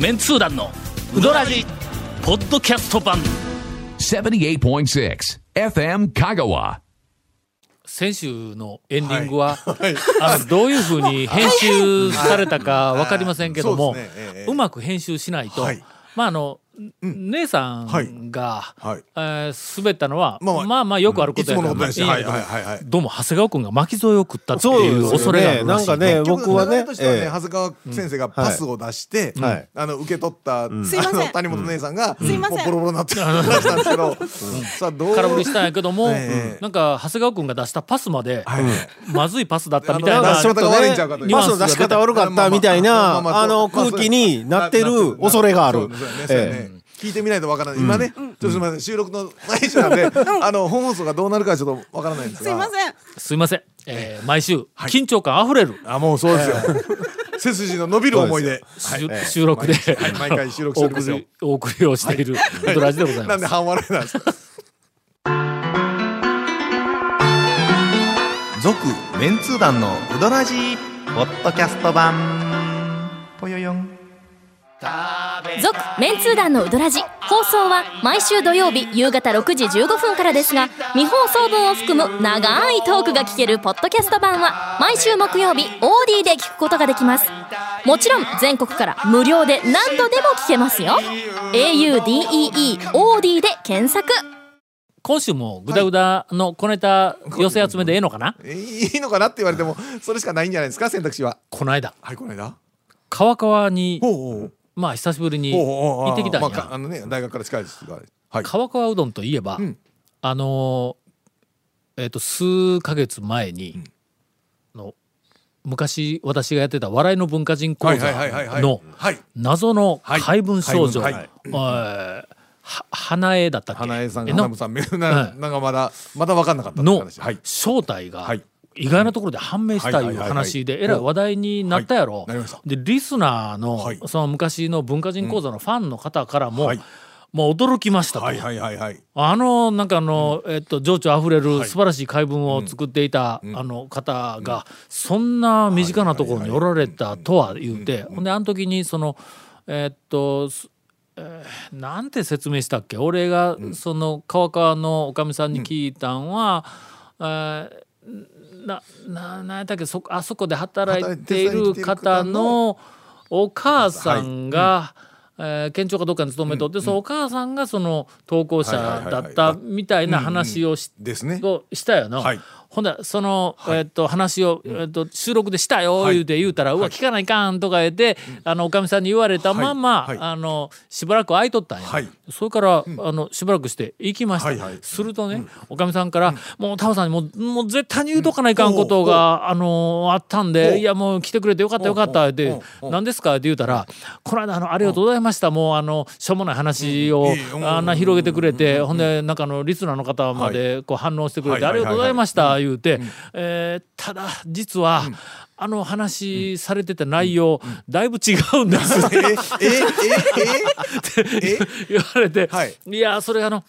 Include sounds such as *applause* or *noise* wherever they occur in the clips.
メンツー団のウドラジポッドキャスト版。78.6 FM Kagawa. 先週のエンディングは、あのどういうふうに編集されたか分かりませんけども、そうですね。ええ。うまく編集しないと、はい。まああの、姉さんが、はい。えー滑ったのは、ままあまああ、まあよくあることやから、どはいはいはいはい。どうも長谷川君が巻き添えを食ったってそういう恐れがあるらしいなんかね僕はね流れとしてはね、ええ。長谷川先生がパスを出して、はい。あの受け取った、あの谷本姉さんが、もうボロボロになって話したんですけど、*laughs* さあどう空振りしたんやけども、ええ。なんか長谷川君が出したパスまで、はい。まずいパスだったみたいな出し方が悪いんちゃうかとパスの出し方悪かったみたいなまあのまあ空気になってる恐れがある聞いてみないとわからない。今ね、ちょっとすみません、収録の最中なんで、あの本放送がどうなるかちょっとわからないんですが。すいません。すいません、えー毎週、緊張感あふれる、あ、もうそうですよ。背筋の伸びる思いで。し収録で、はい。毎回収録しておおりますよ。送りお送りをしているドラジでございます。なんで。半笑いなんですか。続メンツー団のウドラジーポッドキャスト版。ぽよよん続メンツー団のウドラジ放送は毎週土曜日夕方6時15分からですが未放送分を含む長いトークが聞けるポッドキャスト版は毎週木曜日 OD で聞くことができます。もちろん全国から無料で何度でも聞けますよ。audeeOD で検索。今週もグダグダの小ネタ寄せ集めでええのかな？いいのかなって言われても、それしかないんじゃないですか、選択肢は。この間。はい、この間？川川にほうほうまあ久しぶりに行ってきたんまあかあやのね、大学から近いですから。はい。川川うどんといえば、んあのーえっ、と数ヶ月前に、の昔私がやってた笑いの文化人講座。のはい。謎のはい怪文少女、はいえーは花江だったっけ？花江さんが、えの花江さん、めなはいなんかまだ、まだ分かんなかったの。正体がはい意外なところで判明したいう話でえらい話題になったやろ。でリスナーのはい。その昔の文化人講座のファンの方からもはい。もう驚きましたと。あのなんかあの、えっと情緒あふれる素晴らしい怪文を作っていた、あの方が、そんな身近なところにおられたとは言うて、ほんであの時にそのえっとすえーなんて説明したっけ？俺がその川川のおかみさんに聞いたんは、えーなななんやったっけそあそこで働いている方のお母さんが、えー県庁かどっかに勤めとって、そのお母さんがその投稿者だったみたいな話をし,、ですね。をしたよな。はい。ほんでその、えっと話を、えっと収録でしたよ言うて言うたら、うわ聞かないかんとか言って、あのおかみさんに言われたまま、はい。はい。あのしばらく空いとったんや、はい。それから、あのしばらくして行きました、はいはい。するとね、おかみさんから、もうタオさんにもうもう絶対に言うとかないかんことが、あのあったんで、いやもう来てくれてよかったよかったって「何ですか?」って言うたら「この間あのありがとうございましたもうあのしょうもない話をあんな広げてくれて、ほんでなんかあのリスナーの方までこう反応してくれて、はい。ありがとうございました言うて、えーただ実は、あの話されてた内容、だいぶ違うんです。え、え、え、え、*laughs* 言われて、はい。いやそれあの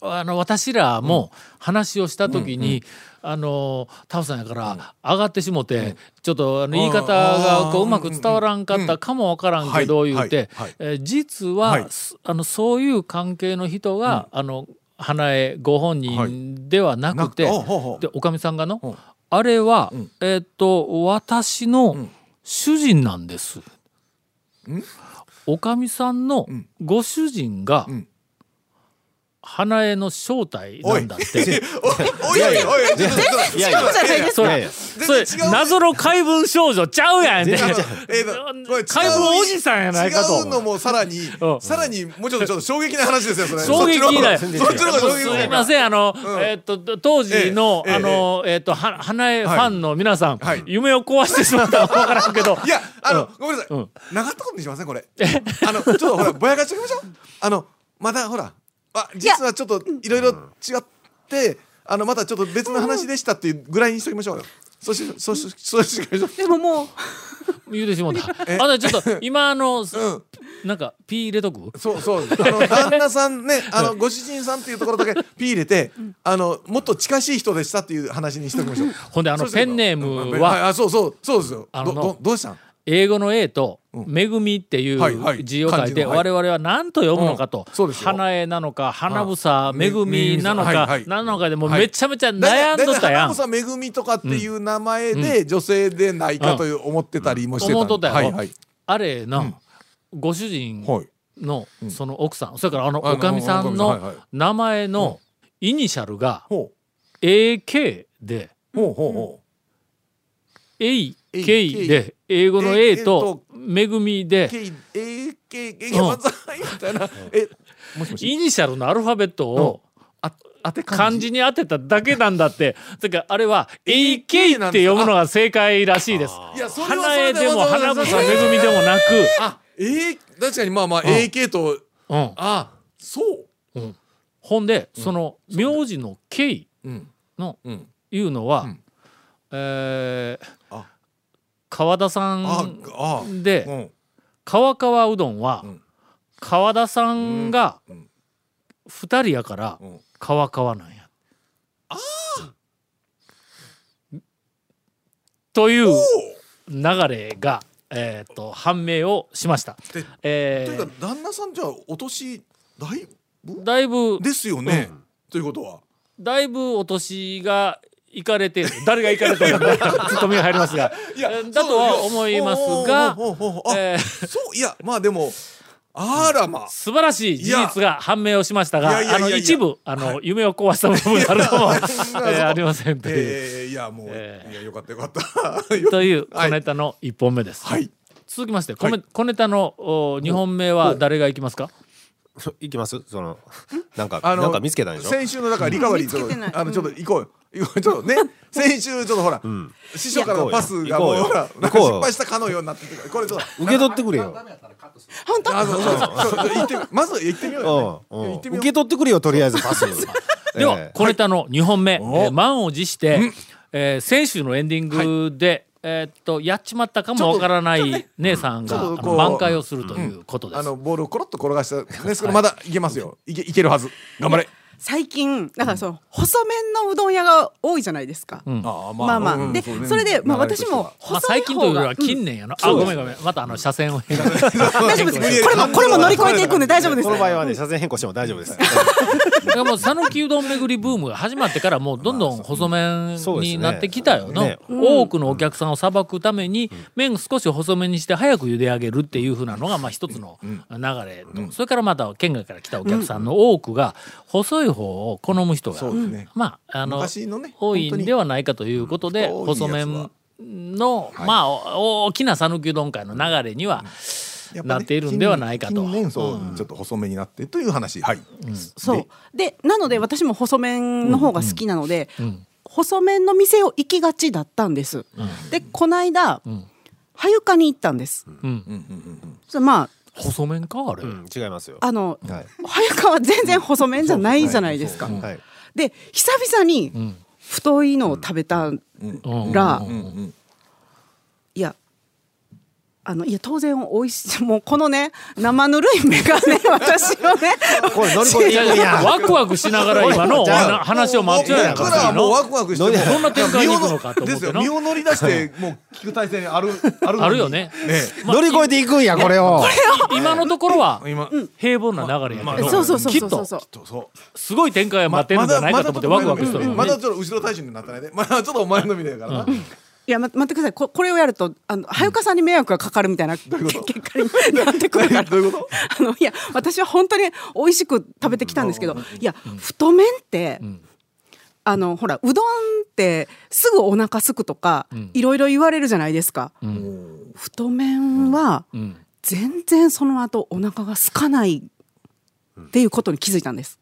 あの私らも話をした時に、あのタオさんやから上がってしもて、ちょっとあの言い方がこううまく伝わらんかったかもわからんけどはい言うて、はい。えー実は、あのそういう関係の人が、あの花江ご本人ではなくて、でおかみさんがの、ん。あれは、えーっと私の主人なんです。おかみさんのご主人が、ん花江の正体なんだって。*laughs* おいおいおい、ちょっとちょっといやいやそうじゃないですか。それ、謎の怪文少女ちゃうやんって。えーとこれ違う *laughs* 怪文おじさんやないかと違うのもさらにうん、さらにもうちょっとちょっと衝撃な話ですよ、それ。衝撃だよ。そっちの方がそっちの方が衝撃すいません、あの、えーっと、当時の、ええあの、えーっと、は、花江ファンの皆さん、はい夢を壊してしまったかわからんけど。*laughs* いや、あの、ごめんなさい。うんなかったことにしません、これ。あの、ちょっとほら、ぼやかしておきましょう。あの、まだほら、あ、実はちょっといろいろ違って、あの、またちょっと別の話でしたっていうぐらいにしときましょうよ。そうし、そうし、そうし。でももう言うてしもうた。あの、ちょっと、今、あの、うん。なんか、ピー入れとく？そうそう。あの、旦那さんね、あの、ご主人さんっていうところだけピー入れて、あの、もっと近しい人でしたっていう話にしておきましょう。ほんで、あの、ペンネームは？あ、そうそう、そうですよ。あのど、ど、どうしたん？英語の A と「恵み」っていう字を書いて我々は何と読むのかと。花江なのか花房め恵みなのか何なのかでもめちゃめちゃ悩んどったやん。花房めぐみとかっていう名前で女性でないかという思ってたりもしてた。思っとったやあれなご主人はい。のその奥さんそれからあのおかみさんの名前のイニシャルがほ AK で AK で英語の A と恵みうで K A K K 万歳みたいな。イニシャルのアルファベットをあ当て漢字。に当てただけなんだって。それからあれは AK って読むのが正解らしいです。花江れででも花房恵みでもなく、あ確かにまあまあ A K と。うん、あそう。ほんで、その名字の K うん。のうん。いうのは、ん。えーあ川田さあんでん。川川うどんは、ん。川田さんがうんうん。2人やからうん。川川なんや。という流れが、えー、と判明をしました。でえというかー旦那さんじゃあお年だいぶ？だいぶですよね。ということは。だいぶお年がいかれてる誰がいかれてるの？かツッコミが入りますが。だとは思いますがそういやまあでもあらまあ素晴らしい事実が判明をしましいたがあの一部あの、夢を壊した部分があるかも、えーありませんという、えーいやもうえーいやよかったよかったというはい小ネタの1本目です、はい続きまして、はい小ネタの2本目は誰がいきますか行きますそのなんかあのなんか見つけたんでしょ先週のだからリカバリーあのちょっと行こうよちょっとね。*laughs* 先週ちょっとほら師匠からのパスがもうほら失敗したかのようになっててこれちょっと。受け取ってくれよ。本当？あのそうそう。まず行ってみようようんうん。ね行ってみよう。受け取ってくれよとりあえずパス。では、ええ。小ネタの2本目、おえー満を持して、えー先週のエンディングで、えーっとやっちまったかもわからない姉さんが、挽回をするということです。あのボールをコロッと転がしたんですけどまだいけますよ。いけいけるはず。頑張れ最近だからその細麺のうどん屋が多いじゃないですか、ん。あまあ。まあ、でそれで、まあ、私もまあ、細い最近というよりは方がうん。近年やな、あごめんごめん。またあの車線を *laughs* 変更。大丈夫です。これもこれも乗り越えていくんで大丈夫です。この場合はね車線変更しても大丈夫です *laughs* だからもう讃岐うどん巡りブームが始まってからもうどんどん細麺になってきたよの、ね。多くのお客さんをさばくために麺を少し細麺にして早く茹で上げるっていうふうなのがまあ一つの流れと、それからまた県外から来たお客さんの多くが細い方を好む人が、まああの多いんではないかということでうん細麺の、まあお大きな讃岐うどん会の流れには、やっぱねなっているんではないかと。近年そうちょっと細めになってという話。はい。そう。でなので私も細麺の方が好きなので、ん細麺の店を行きがちだったんです、でこの間、ん。はゆかに行ったんです、うん。それまあ細麺かあれ、うん違いますよ。あの、はい。かは全然細麺じゃないじゃないですか、はい。で久々に太いのを食べたうんら、うんあのいや当然美味しい。*laughs* もうこのね生ぬるい目が *laughs* ね私をね。これ乗り越えて *laughs* いいやいややワクワクしながら今の話を待つやんからはもうの。ワクワクしてもどんな展開に行くのかと思っての。ですよ。身を乗り出してもう聞く体制にあるあるあるよね。ね乗り越えていくんやこれを。今のところは今平凡な流れやけど、そうそうそうきっと。そうそうそうそう。そうすごい展開が待ってるんじゃないかと思ってワクワクしてるまだちょっと後ろ大衆になったらね。まだちょっとお前のみだからないや、ま、待ってください。ここれをやるとあのはゆかさんに迷惑がかかるみたいな *laughs* 結果になってくるから。*laughs* どういうこと？あのいや私は本当に美味しく食べてきたんですけどいや太麺って、あのほらうどんってすぐお腹すくとか、いろいろ言われるじゃないですか、太麺はん。全然その後お腹が空かないっていうことに気づいたんです。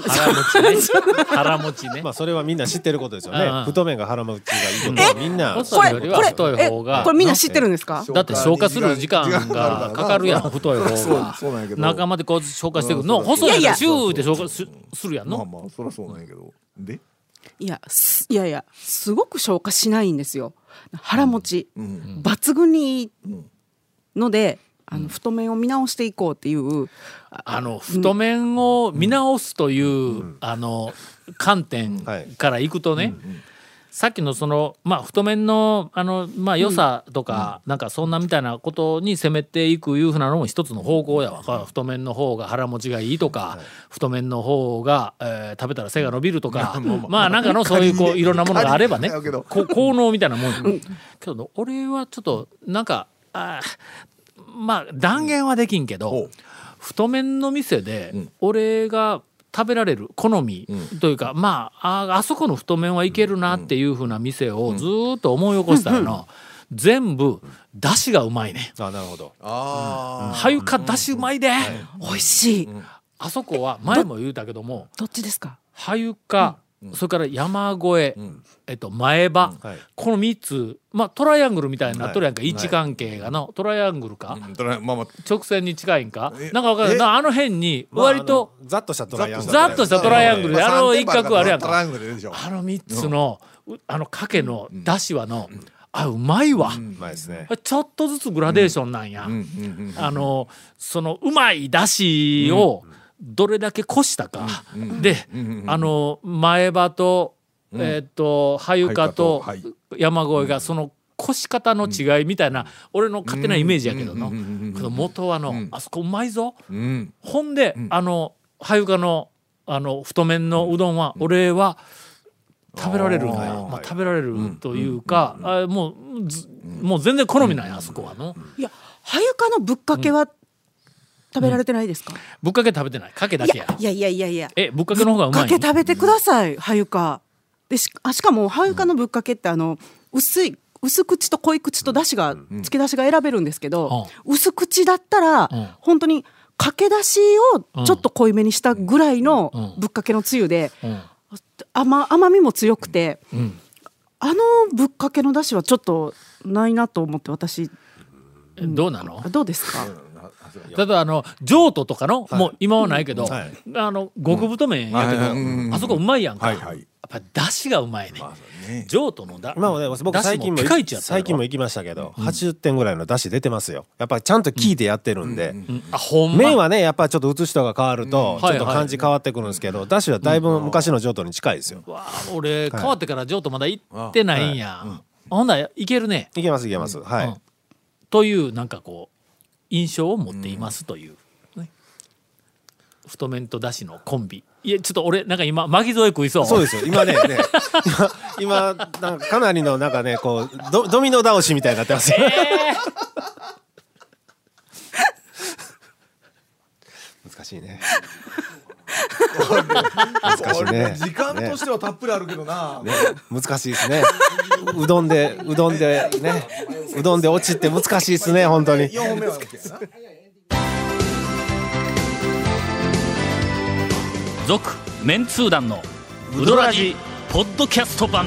腹持ちね。腹持ちね。まあそれはみんな知ってることですようん。ね太麺が腹持ちがいいことはみんな細いよりは太い方が。これみんな知ってるんですか？だって消化する時間がかかるやん太い方そうがそうなんやけど。中までこう消化していく。のうん細いやんシューって消化すするやんまあのまあそりゃそうなんやけど。で？いやすいやいやすごく消化しないんですよ。腹持ち、ん。抜群にいいのであの太麺を見直していこうっていうあの太麺を見直すという、あの観点からいくとね、さっきのそのまあ太麺のあのまあ良さとか、なんかそんなみたいなことに攻めていくいうふうなのも一つの方向やわ、太麺の方が腹持ちがいいとか、太麺の方が、えー食べたら背が伸びるとか、まあなんかのそういうこういろんなものがあればね効能みたいなもん、けど俺はちょっとなんかあーまあ断言はできんけど、太麺の店で俺が食べられる好みというか、まあああそこの太麺はいけるなっていうふうな店をずーっと思い起こしたらの、全部だしがうまいねあなるほど。あはゆかだしうまいで、美味しい。あそこは前も言うたけどもどっちですか？はゆか、それから山越え、えっと、前歯、はい。この3つまあトライアングルみたいになっとるやんか、位置関係がのトライアングルか、直線に近いんか？えなんかわかんない。え？なあの辺に割と、ざっとしたトライアングルざっとしたトライアングルであの一角あるやんか。あの3つの、うあのかけのだしはの、あうまいわ、うまいですね。ちょっとずつグラデーションなんや、あのそのうまいだしをどれだけこしたか、で、あの前歯と、えーっとはゆかとはい。山越えがそのこし方の違いみたいな、俺の勝手なイメージやけどの、うんうんうんうんけど元はの、あそこうまいぞ、うん。ほんで、あのはゆかのあの太麺のうどんは、俺は食べられるんだよ、まあ、食べられるというか、あもうずもう全然好みなん。や、あそこはの。いや、はゆかのぶっかけは食べられてないですか？ぶっかけ食べてない。かけだいけや。やいやいやいやいや。えぶっかけの方がうまいかけ食べてください、はゆか。でしあしかもはゆかのぶっかけってあの薄い薄口と濃い口と出汁が付け出しが選べるんですけど、薄口だったら、ん。本当にかけ出しをちょっと濃いめにしたぐらいのぶっかけのつゆで、うん。甘甘みも強くて、ん。あのぶっかけの出汁はちょっとないなと思って私。えどうなの？どうですか、ただあの譲渡とかの、もう今はないけど、はい。あの極太麺やけど、あそこうまいやんか、やっぱり出汁がうまいね、ね。譲渡のだまあね、僕最近も最近も行きましたけど、80点ぐらいの出汁出てますよ。やっぱりちゃんと聞いてやってるんで、うん。あほんま。麺はねやっぱりちょっと写しとが変わるとちょっと感じ変わってくるんですけど、出汁はだいぶ昔の上等に近いですよ、わあ俺、変わってから譲渡まだ行ってないんや、ほんならいけるね、いけますいけます、はい、うんというなんかこう印象を持っていますという、ね。太麺とだしのコンビ。いやちょっと俺なんか今巻き添え食いそう。そうですよ。今ねね。*laughs* 今今なんかかなりのなんかねこうドドミノ倒しみたいになってますよ、難しいね。*laughs* 難しいね。時間としてはたっぷりあるけどな、ね。難しいですね。うどんでうどんでね。うどんで落ちって難しいですね本当に。四続メンツー団のウドラジポッドキャスト版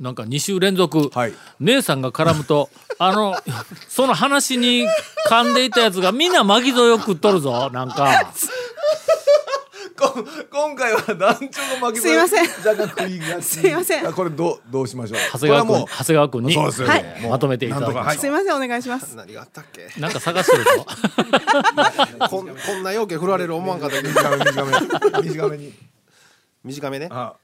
なんか2週連続、はい。姉さんが絡むと *laughs* あのその話に噛んでいたやつがみんな巻き添えを食っとるぞなんか。こ今回は団長が負けすいません。若干食いがちすいません。あこれどうどうしましょう？長谷川君長谷川君にそうですよ。はい。もうまとめていただきましなんとかはい。すいませんお願いします。何があったっけ？なんか探してるぞ。*laughs* こん *laughs* こんな要件振られる思わんかった短め短め。短めに。短めね。あ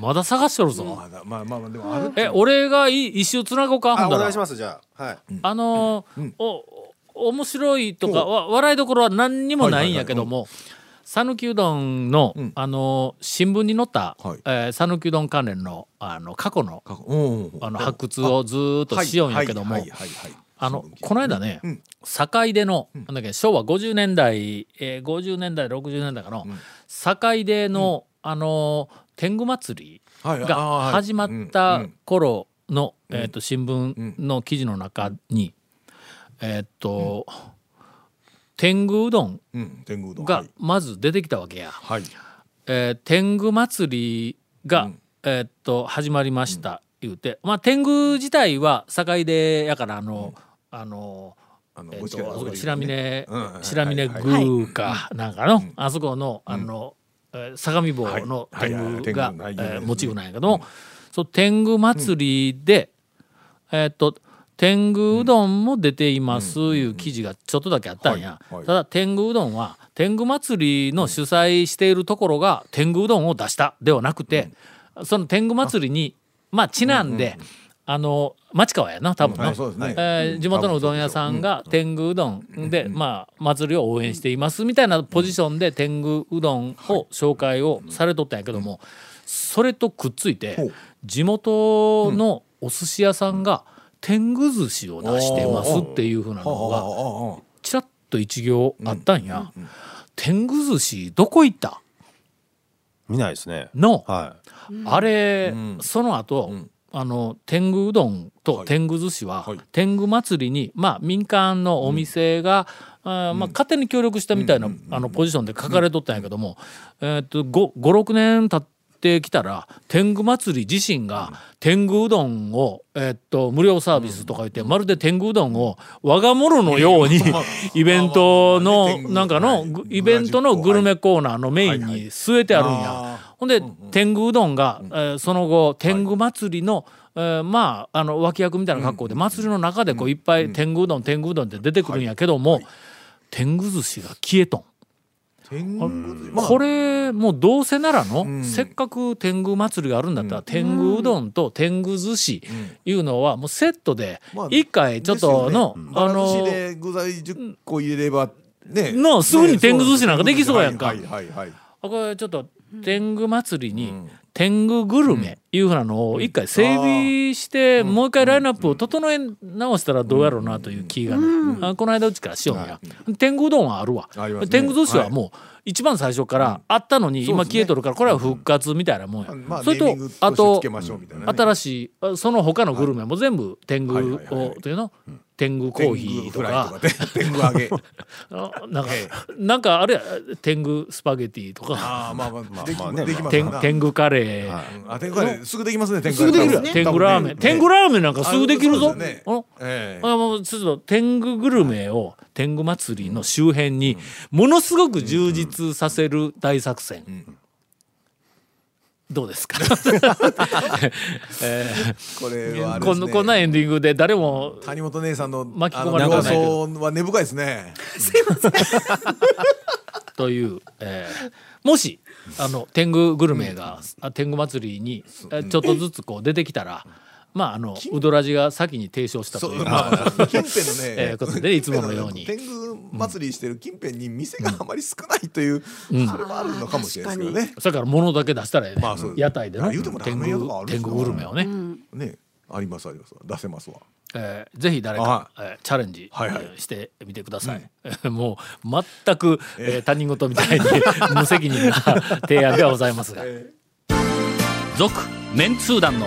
まだ探してるぞ。まだまあまあまあでもあるえ俺がい一周つなごうか？ほんだら。あお願いしますじゃあ。はい。あのーお面白いとかわ笑いどころは何にもないんやけども讃岐うどんの、あのー新聞に載ったはい。えー讃岐、うどん関連のあの過去のかうんあの発掘をずーっとしようんやけどもはいはいはいはいあのこの間ね、うん。坂出の、なんだっけ昭和50年代、えー、50年代60年代かの、坂出の、あのー天狗祭りがはい。始まっうんたうん。頃の、えー、と新聞の記事の中に、えっ、と、天狗うどんうん天狗うどん。がまず出てきたわけや。はい。えー天狗祭りが、えーっと始まりました、言うて。まあ天狗自体は境出やからあの、あのえーっあのご近所と白峰白峰はい宮かなんかの、あそこのあの、えー相模坊のはい。天狗がモチーフなんやけども、そう天狗祭りで、えーっと天狗うどんも出ていますいう記事がちょっとだけあったんや、ただ天狗うどんは天狗祭りの主催しているところが天狗うどんを出したではなくて、その天狗祭りにまあちなんで、あの町川やな多分な、はいそうですね。えー地元のうどん屋さんが天狗うどん。で、まあ祭りを応援していますみたいなポジションで天狗うどんを紹介をされとったんやけども、それとくっついて地元のお寿司屋さんが天狗寿司を出してますっていうふうなのがちらっと一行あったんや。天狗寿司どこ行った？見ないですね。の。はあれ、ん。その後、んあの天狗うどんとはい。天狗寿司は、はい。天狗祭りに、まあ、民間のお店が、あーまあ、勝手に協力したみたいな、あのポジションで書かれとったんやけども、えーっと56年経ってきたら天狗祭り自身が天狗うどんを、えーっと無料サービスとか言って、まるで天狗うどんを我が物のように、*laughs* イベントの、なんかの、イベントのグルメコーナーのメインにはい。はい。据えてあるんや。あほんで、天狗うどんが、えーその後天狗祭りの、えーまああの脇役みたいな格好で、祭りの中でこういっぱい天狗うどん天狗うどんって出てくるんやけども、天狗寿司が消えとん。これもうどうせならの、ん。せっかく天狗祭りがあるんだったら、天狗うどんと天狗寿司いうのはもうセットでまあ一回ちょっとの、ああの具材10個入れればね。のすぐに天狗寿司なんかできそうやんか。はいはいはい。あこれちょっと天狗祭りに天狗グルメいうふうなのを一回整備してもう一回ラインナップを整え直したらどうやろうなという気がねあこの間うちからしようんや天狗うどんはあるわ。天狗寿司はもう一番最初からあったのに今消えとるからこれは復活みたいなもんや。まあそれとあととしてつけましょうみたいなね。新しいあその他のグルメも全部天狗をというの？天狗コーヒーとか。天狗揚げ *laughs* あなんかなんかあれや天狗スパゲティとか。ああまあまあ。できまあね。できます天狗カレー。うん。あ天狗カレーすぐできますね天狗すぐできる。よね。天狗ラーメン。天狗ラーメンなんかすぐできるぞ。ね。あええ。あもうちょっと天狗グルメを天狗祭りの周辺にものすごく充実させる大作戦。どうですか？*laughs* えこれはねこんなこんなエンディングで誰も谷本姉さんの巻き込まれてないは根深いですね *laughs* という、えーもしあの天狗グルメが、あ天狗祭りにえちょっとずつこう出てきたら。まああのウドラジが先に提唱したというまあ近 *laughs* 辺のねえーことでいつものように。天狗祭りしてる近辺に店があまり少ないというそれはあるのかもしれないですけどねそれから物だけ出したらええね、まあ屋台での天狗天狗グルメをね、ねありますあります。出せますわ。えーぜひ誰かは、えーチャレンジ、はいはい。えーしてみてください、もう全く、えー。他人事みたいに無責任な提案ではございますが、続メンツー団の